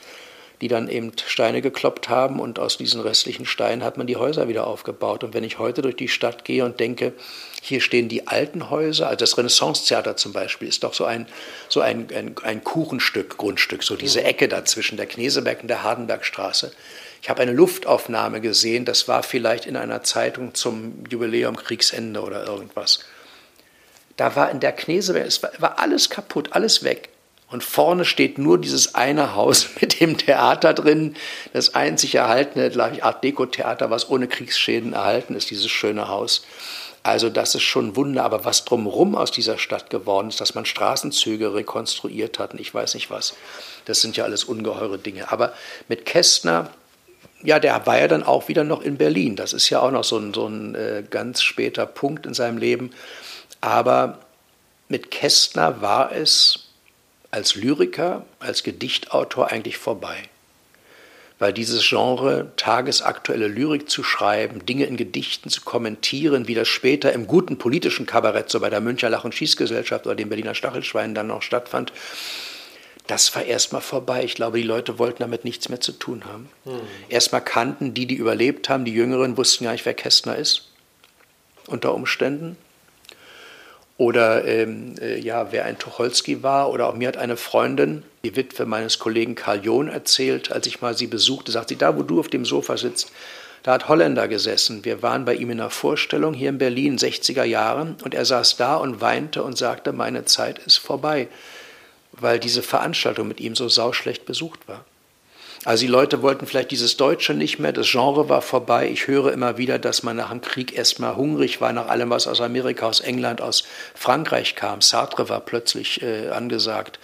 die dann eben Steine gekloppt haben und aus diesen restlichen Steinen hat man die Häuser wieder aufgebaut. Und wenn ich heute durch die Stadt gehe und denke, hier stehen die alten Häuser, also das Renaissance-Theater zum Beispiel ist doch so ein, so ein, ein, ein Kuchenstück, Grundstück, so diese Ecke da zwischen der Kneseberg und der Hardenbergstraße. Ich habe eine Luftaufnahme gesehen, das war vielleicht in einer Zeitung zum Jubiläum Kriegsende oder irgendwas. Da war in der Kneseberg, es war, war alles kaputt, alles weg. Und vorne steht nur dieses eine Haus mit dem Theater drin, das einzig erhaltene, glaube ich, Art Deco-Theater, was ohne Kriegsschäden erhalten ist, dieses schöne Haus. Also das ist schon ein Wunder, aber was drumherum aus dieser Stadt geworden ist, dass man Straßenzüge rekonstruiert hat und ich weiß nicht was, das sind ja alles ungeheure Dinge. Aber mit Kästner, ja, der war ja dann auch wieder noch in Berlin. Das ist ja auch noch so ein, so ein äh, ganz später Punkt in seinem Leben. Aber mit Kästner war es als Lyriker, als Gedichtautor eigentlich vorbei. Weil dieses Genre, tagesaktuelle Lyrik zu schreiben, Dinge in Gedichten zu kommentieren, wie das später im guten politischen Kabarett, so bei der Müncher Lach- und Schießgesellschaft oder dem Berliner Stachelschwein dann noch stattfand, das war erstmal vorbei. Ich glaube, die Leute wollten damit nichts mehr zu tun haben. Hm. Erstmal kannten die, die überlebt haben, die Jüngeren wussten gar nicht, wer Kästner ist, unter Umständen oder ähm, äh, ja, wer ein Tucholsky war. Oder auch mir hat eine Freundin, die Witwe meines Kollegen Karl John, erzählt, als ich mal sie besuchte, sagt sie, da wo du auf dem Sofa sitzt, da hat Holländer gesessen. Wir waren bei ihm in einer Vorstellung hier in Berlin, 60er Jahren, und er saß da und weinte und sagte, meine Zeit ist vorbei, weil diese Veranstaltung mit ihm so sauschlecht besucht war. Also die Leute wollten vielleicht dieses Deutsche nicht mehr, das Genre war vorbei. Ich höre immer wieder, dass man nach dem Krieg erstmal hungrig war nach allem, was aus Amerika, aus England, aus Frankreich kam. Sartre war plötzlich äh, angesagt.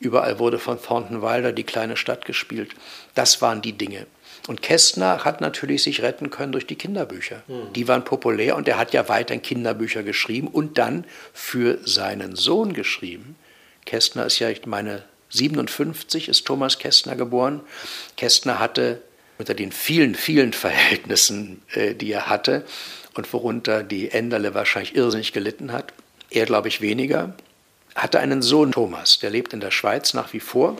Überall wurde von Thornton Wilder die kleine Stadt gespielt. Das waren die Dinge. Und Kästner hat natürlich sich retten können durch die Kinderbücher. Hm. Die waren populär und er hat ja weiterhin Kinderbücher geschrieben und dann für seinen Sohn geschrieben. Kästner ist ja, ich meine, 57 ist Thomas Kästner geboren. Kästner hatte unter den vielen, vielen Verhältnissen, äh, die er hatte und worunter die Enderle wahrscheinlich irrsinnig gelitten hat, er glaube ich weniger, hatte einen Sohn Thomas, der lebt in der Schweiz nach wie vor.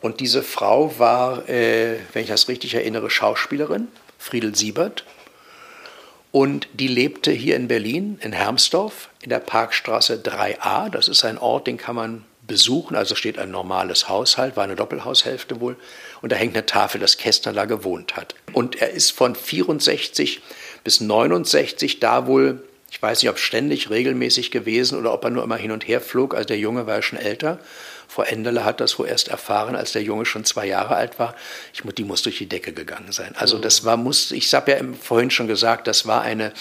Und diese Frau war, äh, wenn ich das richtig erinnere, Schauspielerin, Friedel Siebert. Und die lebte hier in Berlin, in Hermsdorf, in der Parkstraße 3a. Das ist ein Ort, den kann man besuchen. Also steht ein normales Haushalt, war eine Doppelhaushälfte wohl. Und da hängt eine Tafel, dass Kästner da gewohnt hat. Und er ist von 64 bis 69 da wohl, ich weiß nicht, ob ständig, regelmäßig gewesen oder ob er nur immer hin und her flog. Also der Junge war ja schon älter. Frau Enderle hat das wohl erst erfahren, als der Junge schon zwei Jahre alt war. Ich, die muss durch die Decke gegangen sein. Also mhm. das war, muss, ich habe ja vorhin schon gesagt, das war eine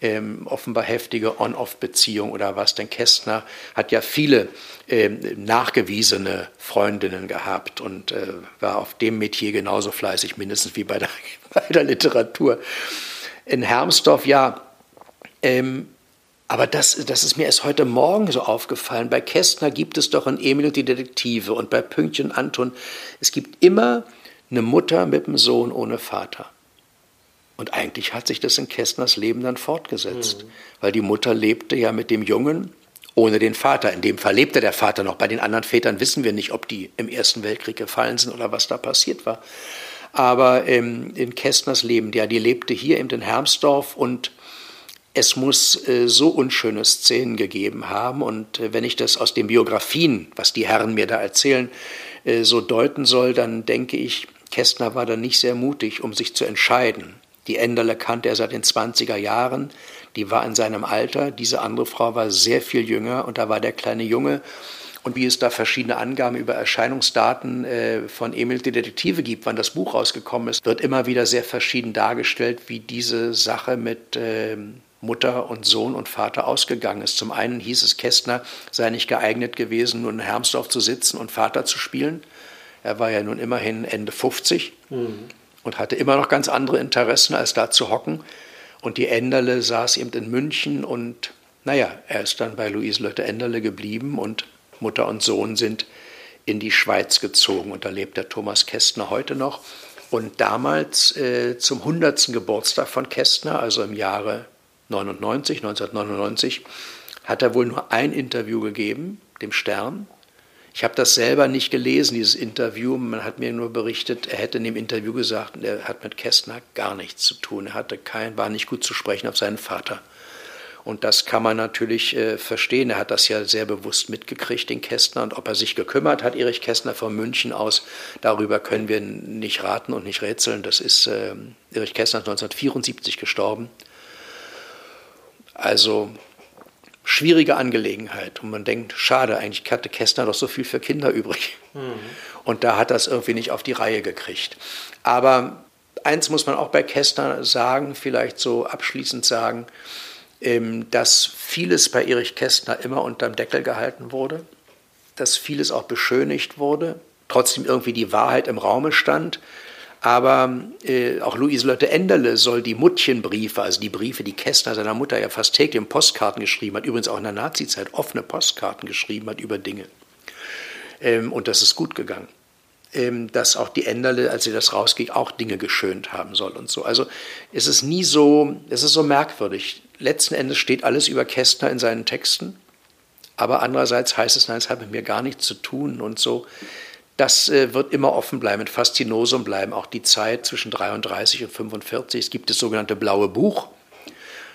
ähm, offenbar heftige On-Off-Beziehung oder was. Denn Kästner hat ja viele ähm, nachgewiesene Freundinnen gehabt und äh, war auf dem Metier genauso fleißig, mindestens wie bei der, bei der Literatur. In Hermsdorf, ja, ähm, aber das, das ist mir erst heute Morgen so aufgefallen. Bei Kästner gibt es doch in Emil und die Detektive und bei Pünktchen Anton, es gibt immer eine Mutter mit einem Sohn ohne Vater. Und eigentlich hat sich das in Kästners Leben dann fortgesetzt, mhm. weil die Mutter lebte ja mit dem Jungen ohne den Vater. In dem Fall lebte der Vater noch. Bei den anderen Vätern wissen wir nicht, ob die im Ersten Weltkrieg gefallen sind oder was da passiert war. Aber ähm, in Kästners Leben, ja, die lebte hier in Hermsdorf und es muss äh, so unschöne Szenen gegeben haben. Und äh, wenn ich das aus den Biografien, was die Herren mir da erzählen, äh, so deuten soll, dann denke ich, Kästner war da nicht sehr mutig, um sich zu entscheiden. Die Enderle kannte er seit den 20er Jahren, die war in seinem Alter, diese andere Frau war sehr viel jünger und da war der kleine Junge. Und wie es da verschiedene Angaben über Erscheinungsdaten äh, von Emil die Detektive gibt, wann das Buch rausgekommen ist, wird immer wieder sehr verschieden dargestellt, wie diese Sache mit äh, Mutter und Sohn und Vater ausgegangen ist. Zum einen hieß es, Kästner sei nicht geeignet gewesen, nur in Hermsdorf zu sitzen und Vater zu spielen. Er war ja nun immerhin Ende 50 mhm. und hatte immer noch ganz andere Interessen, als da zu hocken. Und die Enderle saß eben in München und naja, er ist dann bei Luise Lotte Enderle geblieben und Mutter und Sohn sind in die Schweiz gezogen. Und da lebt der Thomas Kästner heute noch. Und damals äh, zum 100. Geburtstag von Kästner, also im Jahre 99, 1999, hat er wohl nur ein Interview gegeben, dem Stern. Ich habe das selber nicht gelesen, dieses Interview. Man hat mir nur berichtet, er hätte in dem Interview gesagt, er hat mit Kästner gar nichts zu tun. Er hatte kein, war nicht gut zu sprechen auf seinen Vater. Und das kann man natürlich äh, verstehen. Er hat das ja sehr bewusst mitgekriegt, den Kästner. Und ob er sich gekümmert hat, Erich Kästner von München aus, darüber können wir nicht raten und nicht rätseln. Das ist äh, Erich Kästner 1974 gestorben. Also schwierige Angelegenheit. Und man denkt, schade, eigentlich hatte Kästner doch so viel für Kinder übrig. Mhm. Und da hat das irgendwie nicht auf die Reihe gekriegt. Aber eins muss man auch bei Kästner sagen, vielleicht so abschließend sagen, ähm, dass vieles bei Erich Kästner immer unterm Deckel gehalten wurde, dass vieles auch beschönigt wurde, trotzdem irgendwie die Wahrheit im Raume stand. Aber äh, auch Louise-Lotte Enderle soll die Muttchenbriefe, also die Briefe, die Kästner seiner Mutter ja fast täglich in Postkarten geschrieben hat, übrigens auch in der Nazizeit offene Postkarten geschrieben hat über Dinge. Ähm, und das ist gut gegangen. Ähm, dass auch die Enderle, als sie das rausging, auch Dinge geschönt haben soll und so. Also es ist nie so, es ist so merkwürdig. Letzten Endes steht alles über Kästner in seinen Texten. Aber andererseits heißt es, nein, es hat mit mir gar nichts zu tun und so. Das äh, wird immer offen bleiben, ein Faszinosum bleiben, auch die Zeit zwischen 33 und 45. Es gibt das sogenannte Blaue Buch.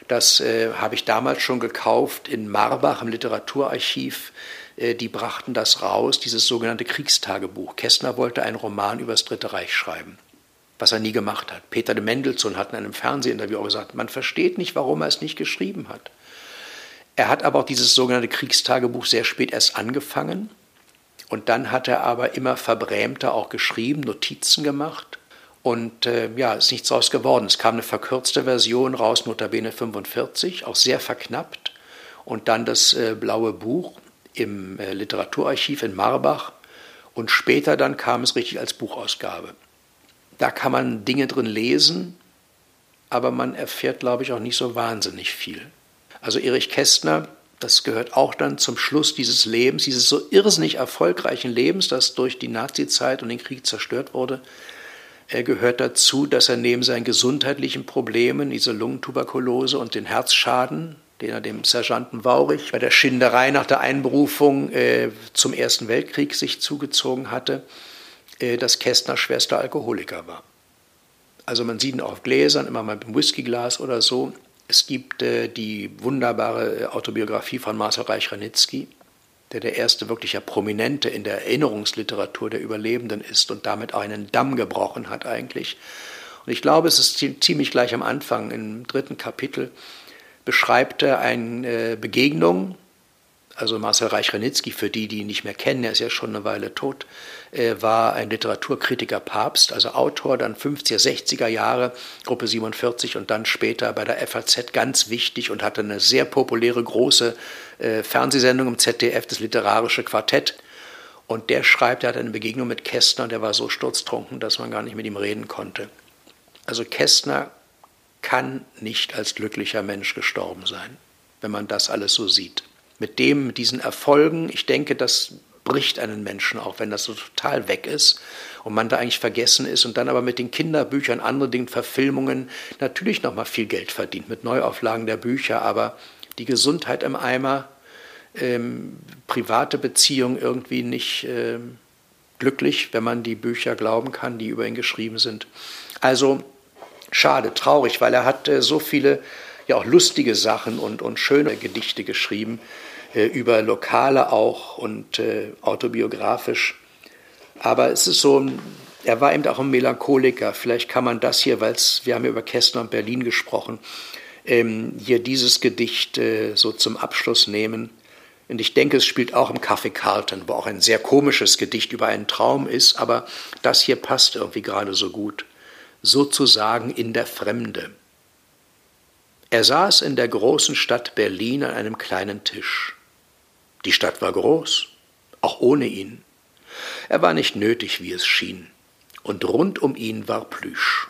Das äh, habe ich damals schon gekauft in Marbach im Literaturarchiv. Äh, die brachten das raus, dieses sogenannte Kriegstagebuch. Kästner wollte einen Roman über das Dritte Reich schreiben, was er nie gemacht hat. Peter de Mendelssohn hat in einem Fernsehinterview auch gesagt, man versteht nicht, warum er es nicht geschrieben hat. Er hat aber auch dieses sogenannte Kriegstagebuch sehr spät erst angefangen und dann hat er aber immer verbrämter auch geschrieben, Notizen gemacht. Und äh, ja, ist nichts daraus geworden. Es kam eine verkürzte Version raus, notabene 45, auch sehr verknappt. Und dann das äh, blaue Buch im äh, Literaturarchiv in Marbach. Und später dann kam es richtig als Buchausgabe. Da kann man Dinge drin lesen, aber man erfährt, glaube ich, auch nicht so wahnsinnig viel. Also Erich Kästner das gehört auch dann zum Schluss dieses Lebens, dieses so irrsinnig erfolgreichen Lebens, das durch die Nazizeit und den Krieg zerstört wurde. Er gehört dazu, dass er neben seinen gesundheitlichen Problemen, diese Lungentuberkulose und den Herzschaden, den er dem Sergeanten Waurich bei der Schinderei nach der Einberufung äh, zum Ersten Weltkrieg sich zugezogen hatte, äh, dass Kästner schwerster Alkoholiker war. Also man sieht ihn auf Gläsern, immer mal im Whiskyglas oder so. Es gibt äh, die wunderbare äh, Autobiografie von Marcel Reich-Ranitzky, der der erste wirkliche Prominente in der Erinnerungsliteratur der Überlebenden ist und damit einen Damm gebrochen hat eigentlich. Und ich glaube, es ist ziemlich gleich am Anfang, im dritten Kapitel, beschreibt er eine äh, Begegnung also Marcel Reich-Ranitzky, für die, die ihn nicht mehr kennen, er ist ja schon eine Weile tot, war ein Literaturkritiker Papst, also Autor dann 50er, 60er Jahre, Gruppe 47 und dann später bei der FAZ ganz wichtig und hatte eine sehr populäre große äh, Fernsehsendung im ZDF, das Literarische Quartett. Und der schreibt, er hat eine Begegnung mit Kästner und der war so sturztrunken, dass man gar nicht mit ihm reden konnte. Also Kästner kann nicht als glücklicher Mensch gestorben sein, wenn man das alles so sieht mit dem, mit diesen Erfolgen. Ich denke, dass bricht einen Menschen auch, wenn das so total weg ist und man da eigentlich vergessen ist und dann aber mit den Kinderbüchern, anderen Dingen, Verfilmungen natürlich nochmal viel Geld verdient mit Neuauflagen der Bücher, aber die Gesundheit im Eimer, ähm, private Beziehungen irgendwie nicht ähm, glücklich, wenn man die Bücher glauben kann, die über ihn geschrieben sind. Also schade, traurig, weil er hat äh, so viele ja auch lustige Sachen und, und schöne Gedichte geschrieben, über Lokale auch und äh, autobiografisch. Aber es ist so, er war eben auch ein Melancholiker. Vielleicht kann man das hier, weil wir haben ja über Kästner und Berlin gesprochen, ähm, hier dieses Gedicht äh, so zum Abschluss nehmen. Und ich denke, es spielt auch im Café Carlton, wo auch ein sehr komisches Gedicht über einen Traum ist, aber das hier passt irgendwie gerade so gut. Sozusagen in der Fremde. Er saß in der großen Stadt Berlin an einem kleinen Tisch. Die Stadt war groß, auch ohne ihn. Er war nicht nötig, wie es schien, und rund um ihn war Plüsch.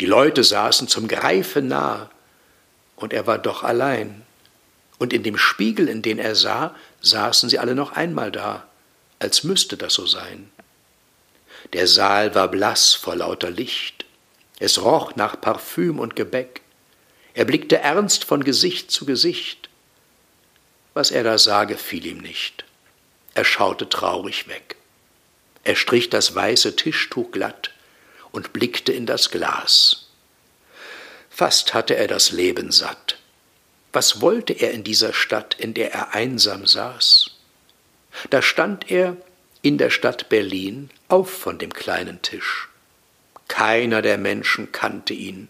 Die Leute saßen zum Greifen nah, und er war doch allein. Und in dem Spiegel, in den er sah, saßen sie alle noch einmal da, als müsste das so sein. Der Saal war blass vor lauter Licht, es roch nach Parfüm und Gebäck, er blickte ernst von Gesicht zu Gesicht. Was er da sah, gefiel ihm nicht. Er schaute traurig weg. Er strich das weiße Tischtuch glatt und blickte in das Glas. Fast hatte er das Leben satt. Was wollte er in dieser Stadt, in der er einsam saß? Da stand er in der Stadt Berlin auf von dem kleinen Tisch. Keiner der Menschen kannte ihn.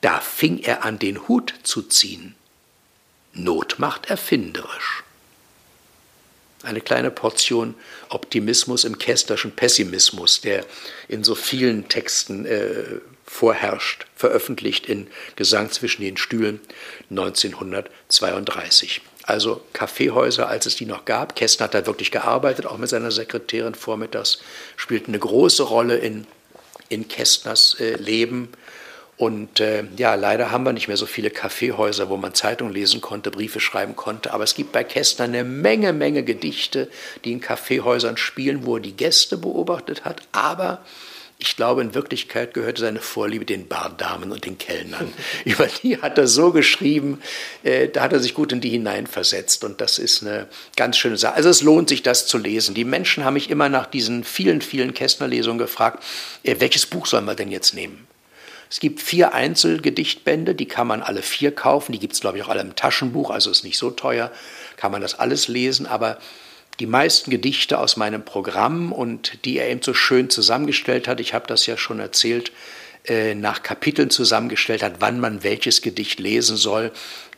Da fing er an, den Hut zu ziehen. Not macht erfinderisch. Eine kleine Portion Optimismus im Kästerschen Pessimismus, der in so vielen Texten äh, vorherrscht, veröffentlicht in Gesang zwischen den Stühlen 1932. Also Kaffeehäuser, als es die noch gab. Kästner hat da wirklich gearbeitet, auch mit seiner Sekretärin vormittags, spielten eine große Rolle in, in Kästners äh, Leben und äh, ja, leider haben wir nicht mehr so viele Kaffeehäuser, wo man Zeitung lesen konnte, Briefe schreiben konnte. Aber es gibt bei Kästner eine Menge, Menge Gedichte, die in Kaffeehäusern spielen, wo er die Gäste beobachtet hat. Aber ich glaube, in Wirklichkeit gehörte seine Vorliebe den Bardamen und den Kellnern. Über die hat er so geschrieben, äh, da hat er sich gut in die hineinversetzt. Und das ist eine ganz schöne Sache. Also es lohnt sich, das zu lesen. Die Menschen haben mich immer nach diesen vielen, vielen Kästner-Lesungen gefragt, äh, welches Buch sollen wir denn jetzt nehmen? Es gibt vier Einzelgedichtbände, die kann man alle vier kaufen. Die gibt es, glaube ich, auch alle im Taschenbuch, also ist nicht so teuer, kann man das alles lesen. Aber die meisten Gedichte aus meinem Programm und die er eben so schön zusammengestellt hat, ich habe das ja schon erzählt, äh, nach Kapiteln zusammengestellt hat, wann man welches Gedicht lesen soll,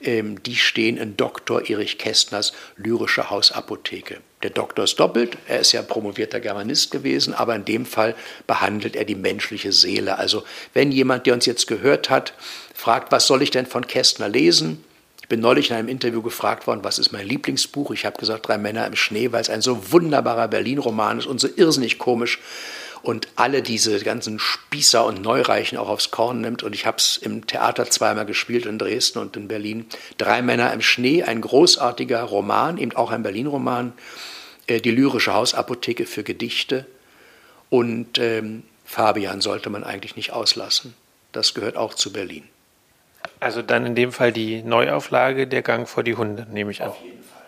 ähm, die stehen in Dr. Erich Kästners Lyrische Hausapotheke. Der Doktor ist doppelt, er ist ja promovierter Germanist gewesen, aber in dem Fall behandelt er die menschliche Seele. Also wenn jemand, der uns jetzt gehört hat, fragt, was soll ich denn von Kästner lesen? Ich bin neulich in einem Interview gefragt worden, was ist mein Lieblingsbuch? Ich habe gesagt, Drei Männer im Schnee, weil es ein so wunderbarer Berlin-Roman ist und so irrsinnig komisch und alle diese ganzen Spießer und Neureichen auch aufs Korn nimmt. Und ich habe es im Theater zweimal gespielt, in Dresden und in Berlin. Drei Männer im Schnee, ein großartiger Roman, eben auch ein Berlin-Roman. Äh, die lyrische Hausapotheke für Gedichte. Und ähm, Fabian sollte man eigentlich nicht auslassen. Das gehört auch zu Berlin. Also dann in dem Fall die Neuauflage Der Gang vor die Hunde, nehme ich an. Auf jeden Fall.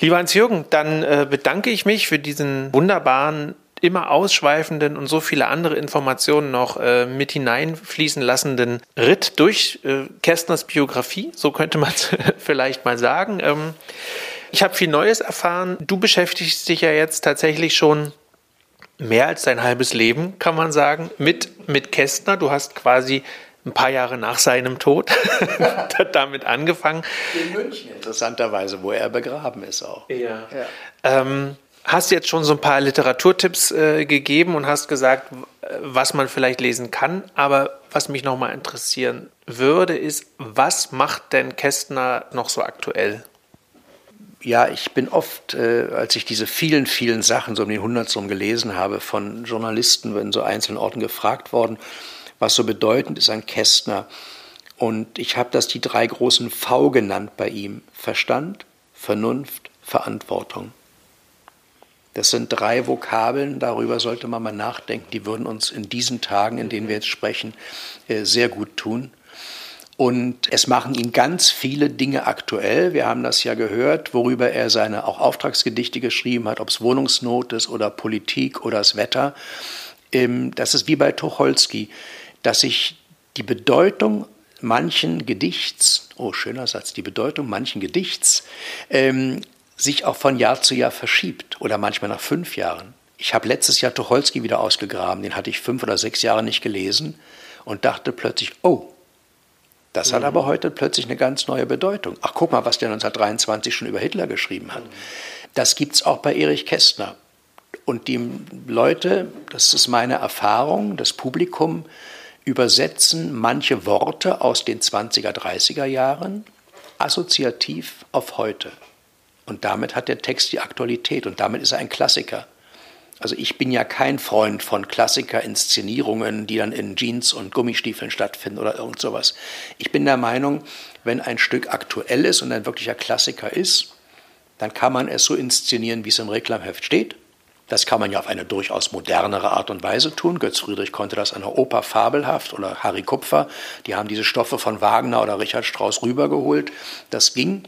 Lieber Hans-Jürgen, dann äh, bedanke ich mich für diesen wunderbaren immer ausschweifenden und so viele andere Informationen noch äh, mit hineinfließen lassenden Ritt durch äh, Kästners Biografie, so könnte man es vielleicht mal sagen. Ähm, ich habe viel Neues erfahren. Du beschäftigst dich ja jetzt tatsächlich schon mehr als dein halbes Leben, kann man sagen, mit, mit Kästner. Du hast quasi ein paar Jahre nach seinem Tod damit angefangen. In München, interessanterweise, wo er begraben ist auch. Ja. ja. Ähm, hast jetzt schon so ein paar Literaturtipps äh, gegeben und hast gesagt, was man vielleicht lesen kann. Aber was mich nochmal interessieren würde, ist, was macht denn Kästner noch so aktuell? Ja, ich bin oft, äh, als ich diese vielen, vielen Sachen so um den Hundertstum gelesen habe, von Journalisten in so einzelnen Orten gefragt worden, was so bedeutend ist an Kästner. Und ich habe das die drei großen V genannt bei ihm. Verstand, Vernunft, Verantwortung. Das sind drei Vokabeln, darüber sollte man mal nachdenken. Die würden uns in diesen Tagen, in denen wir jetzt sprechen, äh, sehr gut tun. Und es machen ihn ganz viele Dinge aktuell. Wir haben das ja gehört, worüber er seine auch Auftragsgedichte geschrieben hat, ob es Wohnungsnot ist oder Politik oder das Wetter. Ähm, das ist wie bei Tucholsky, dass sich die Bedeutung manchen Gedichts, oh schöner Satz, die Bedeutung manchen Gedichts ähm, sich auch von Jahr zu Jahr verschiebt oder manchmal nach fünf Jahren. Ich habe letztes Jahr Tucholsky wieder ausgegraben, den hatte ich fünf oder sechs Jahre nicht gelesen und dachte plötzlich, oh, das hat mhm. aber heute plötzlich eine ganz neue Bedeutung. Ach, guck mal, was der 1923 schon über Hitler geschrieben hat. Das gibt es auch bei Erich Kästner. Und die Leute, das ist meine Erfahrung, das Publikum, übersetzen manche Worte aus den 20er, 30er Jahren assoziativ auf heute. Und damit hat der Text die Aktualität und damit ist er ein Klassiker. Also ich bin ja kein Freund von Klassiker-Inszenierungen, die dann in Jeans und Gummistiefeln stattfinden oder irgend sowas. Ich bin der Meinung, wenn ein Stück aktuell ist und ein wirklicher Klassiker ist, dann kann man es so inszenieren, wie es im Reklamheft steht. Das kann man ja auf eine durchaus modernere Art und Weise tun. Götz Friedrich konnte das an der Oper fabelhaft oder Harry Kupfer. Die haben diese Stoffe von Wagner oder Richard Strauss rübergeholt. Das ging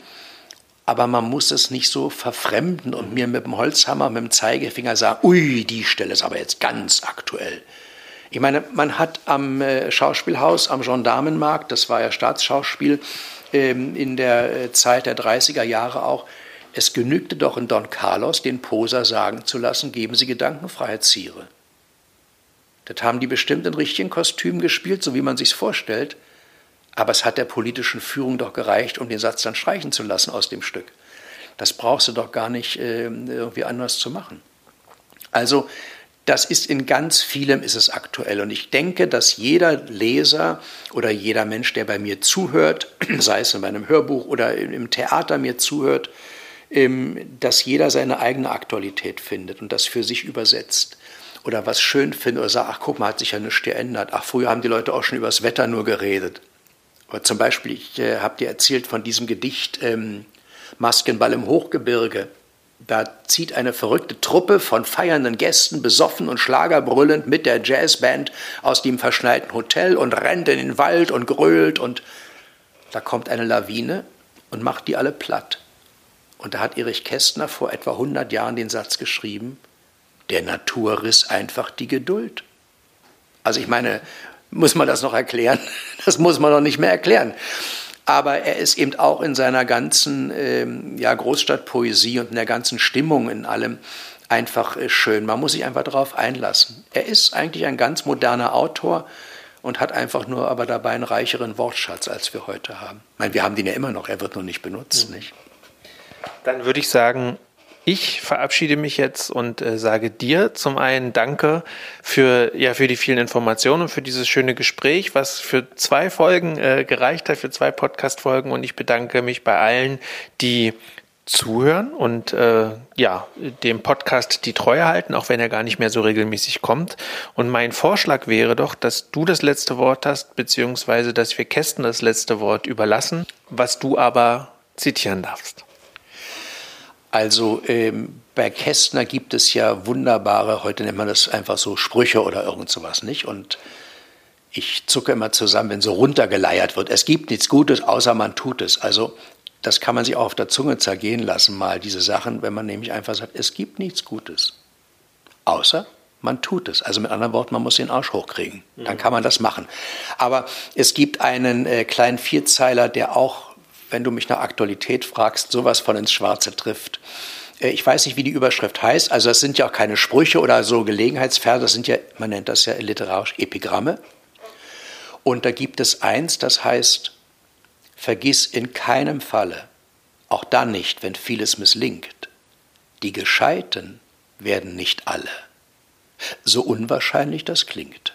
aber man muss es nicht so verfremden und mir mit dem Holzhammer, mit dem Zeigefinger sagen, ui, die Stelle ist aber jetzt ganz aktuell. Ich meine, man hat am äh, Schauspielhaus, am Gendarmenmarkt, das war ja Staatsschauspiel ähm, in der äh, Zeit der 30er Jahre auch, es genügte doch in Don Carlos, den Poser sagen zu lassen, geben Sie Gedankenfreiheitsziere. Das haben die bestimmt in richtigen Kostümen gespielt, so wie man sich's vorstellt. Aber es hat der politischen Führung doch gereicht, um den Satz dann streichen zu lassen aus dem Stück. Das brauchst du doch gar nicht äh, irgendwie anders zu machen. Also das ist in ganz vielem ist es aktuell und ich denke, dass jeder Leser oder jeder Mensch, der bei mir zuhört, sei es in meinem Hörbuch oder im Theater mir zuhört, ähm, dass jeder seine eigene Aktualität findet und das für sich übersetzt oder was schön findet oder sagt, ach guck mal, hat sich ja nichts geändert. Ach, früher haben die Leute auch schon über das Wetter nur geredet. Aber zum Beispiel, ich äh, habe dir erzählt von diesem Gedicht ähm, Maskenball im Hochgebirge. Da zieht eine verrückte Truppe von feiernden Gästen, besoffen und schlagerbrüllend mit der Jazzband aus dem verschneiten Hotel und rennt in den Wald und grölt und da kommt eine Lawine und macht die alle platt. Und da hat Erich Kästner vor etwa 100 Jahren den Satz geschrieben, der Natur riss einfach die Geduld. Also ich meine, muss man das noch erklären? Das muss man noch nicht mehr erklären. Aber er ist eben auch in seiner ganzen ähm, ja, Großstadtpoesie und in der ganzen Stimmung in allem einfach äh, schön. Man muss sich einfach darauf einlassen. Er ist eigentlich ein ganz moderner Autor und hat einfach nur aber dabei einen reicheren Wortschatz, als wir heute haben. Ich meine, wir haben den ja immer noch, er wird nur nicht benutzt. Mhm. Nicht? Dann würde ich sagen, ich verabschiede mich jetzt und äh, sage dir zum einen Danke für, ja, für die vielen Informationen und für dieses schöne Gespräch, was für zwei Folgen äh, gereicht hat, für zwei Podcast-Folgen. Und ich bedanke mich bei allen, die zuhören und äh, ja, dem Podcast die Treue halten, auch wenn er gar nicht mehr so regelmäßig kommt. Und mein Vorschlag wäre doch, dass du das letzte Wort hast, beziehungsweise dass wir Kästen das letzte Wort überlassen, was du aber zitieren darfst. Also ähm, bei Kästner gibt es ja wunderbare, heute nennt man das einfach so Sprüche oder irgend sowas, nicht? Und ich zucke immer zusammen, wenn so runtergeleiert wird. Es gibt nichts Gutes, außer man tut es. Also das kann man sich auch auf der Zunge zergehen lassen, mal diese Sachen, wenn man nämlich einfach sagt, es gibt nichts Gutes, außer man tut es. Also mit anderen Worten, man muss den Arsch hochkriegen. Dann kann man das machen. Aber es gibt einen äh, kleinen Vierzeiler, der auch wenn du mich nach Aktualität fragst, sowas von ins Schwarze trifft. Äh, ich weiß nicht, wie die Überschrift heißt. Also das sind ja auch keine Sprüche oder so Gelegenheitsverse. Das sind ja, man nennt das ja literarisch Epigramme. Und da gibt es eins, das heißt, vergiss in keinem Falle, auch dann nicht, wenn vieles misslingt, die Gescheiten werden nicht alle. So unwahrscheinlich das klingt.